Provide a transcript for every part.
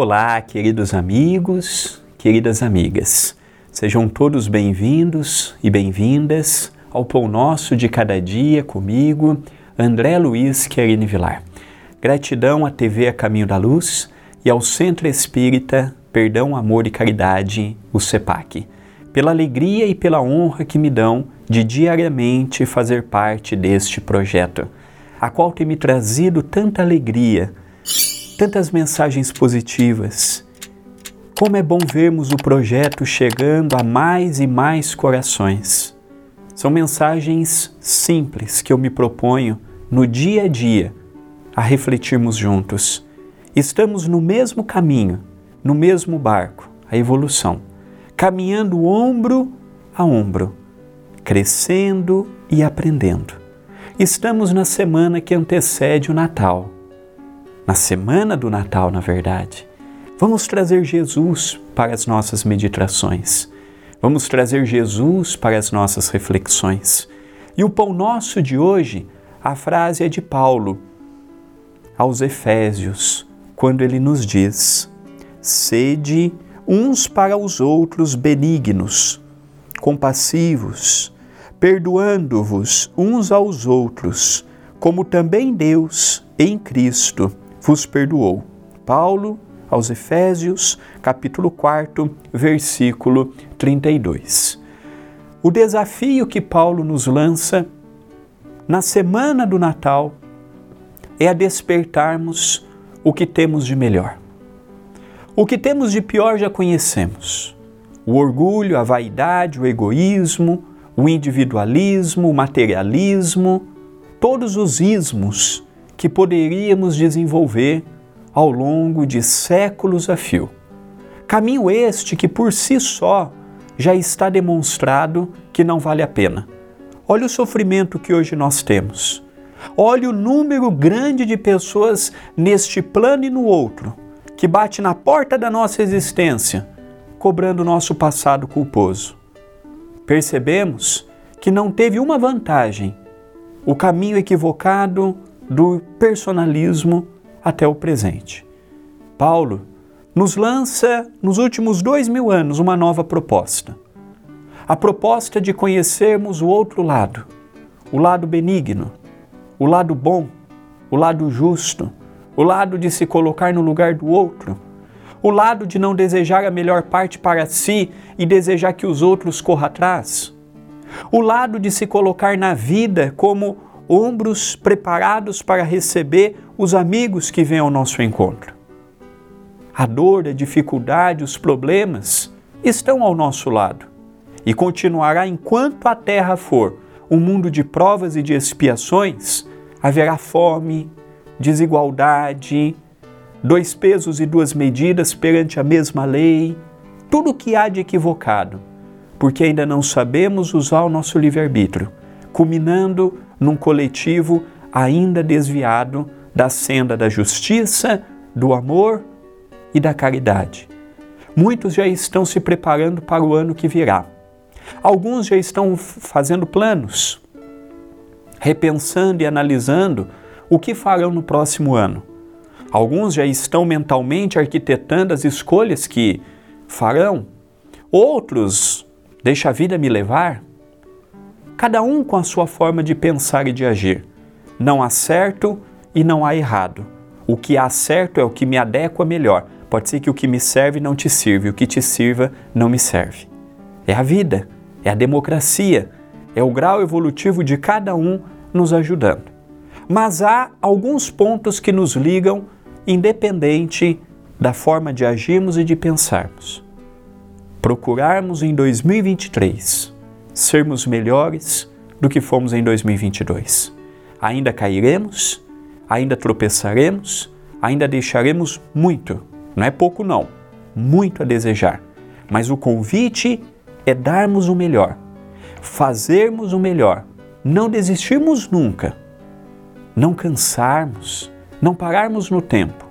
Olá, queridos amigos, queridas amigas. Sejam todos bem-vindos e bem-vindas ao Pão Nosso de Cada Dia comigo, André Luiz Querini Vilar. Gratidão à TV A Caminho da Luz e ao Centro Espírita Perdão, Amor e Caridade, o CEPAC, pela alegria e pela honra que me dão de diariamente fazer parte deste projeto, a qual tem me trazido tanta alegria tantas mensagens positivas. Como é bom vermos o projeto chegando a mais e mais corações. São mensagens simples que eu me proponho no dia a dia a refletirmos juntos. Estamos no mesmo caminho, no mesmo barco, a evolução, caminhando ombro a ombro, crescendo e aprendendo. Estamos na semana que antecede o Natal na semana do Natal, na verdade. Vamos trazer Jesus para as nossas meditações. Vamos trazer Jesus para as nossas reflexões. E o pão nosso de hoje, a frase é de Paulo aos Efésios, quando ele nos diz: Sede uns para os outros benignos, compassivos, perdoando-vos uns aos outros, como também Deus, em Cristo, vos perdoou. Paulo aos Efésios, capítulo 4, versículo 32. O desafio que Paulo nos lança na semana do Natal é a despertarmos o que temos de melhor. O que temos de pior já conhecemos: o orgulho, a vaidade, o egoísmo, o individualismo, o materialismo, todos os ismos que poderíamos desenvolver ao longo de séculos a fio. Caminho este que por si só já está demonstrado que não vale a pena. Olha o sofrimento que hoje nós temos. Olha o número grande de pessoas neste plano e no outro, que bate na porta da nossa existência, cobrando nosso passado culposo. Percebemos que não teve uma vantagem. O caminho equivocado do personalismo até o presente. Paulo nos lança, nos últimos dois mil anos, uma nova proposta. A proposta de conhecermos o outro lado, o lado benigno, o lado bom, o lado justo, o lado de se colocar no lugar do outro, o lado de não desejar a melhor parte para si e desejar que os outros corram atrás, o lado de se colocar na vida como ombros preparados para receber os amigos que vêm ao nosso encontro. A dor, a dificuldade, os problemas estão ao nosso lado e continuará enquanto a terra for um mundo de provas e de expiações, haverá fome, desigualdade, dois pesos e duas medidas perante a mesma lei, tudo o que há de equivocado, porque ainda não sabemos usar o nosso livre-arbítrio, culminando num coletivo ainda desviado da senda da justiça, do amor e da caridade. Muitos já estão se preparando para o ano que virá. Alguns já estão fazendo planos, repensando e analisando o que farão no próximo ano. Alguns já estão mentalmente arquitetando as escolhas que farão. Outros, deixa a vida me levar, cada um com a sua forma de pensar e de agir. Não há certo e não há errado. O que há certo é o que me adequa melhor. Pode ser que o que me serve não te sirva, o que te sirva não me serve. É a vida, é a democracia, é o grau evolutivo de cada um nos ajudando. Mas há alguns pontos que nos ligam, independente da forma de agirmos e de pensarmos. Procurarmos em 2023 sermos melhores do que fomos em 2022. Ainda cairemos, ainda tropeçaremos, ainda deixaremos muito, não é pouco não, muito a desejar. Mas o convite é darmos o melhor, fazermos o melhor, não desistirmos nunca, não cansarmos, não pararmos no tempo,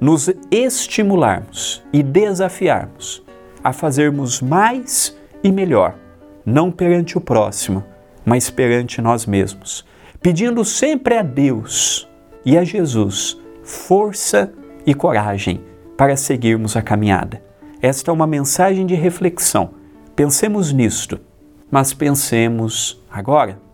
nos estimularmos e desafiarmos a fazermos mais e melhor não perante o próximo, mas perante nós mesmos, pedindo sempre a Deus e a Jesus força e coragem para seguirmos a caminhada. Esta é uma mensagem de reflexão. Pensemos nisto, mas pensemos agora.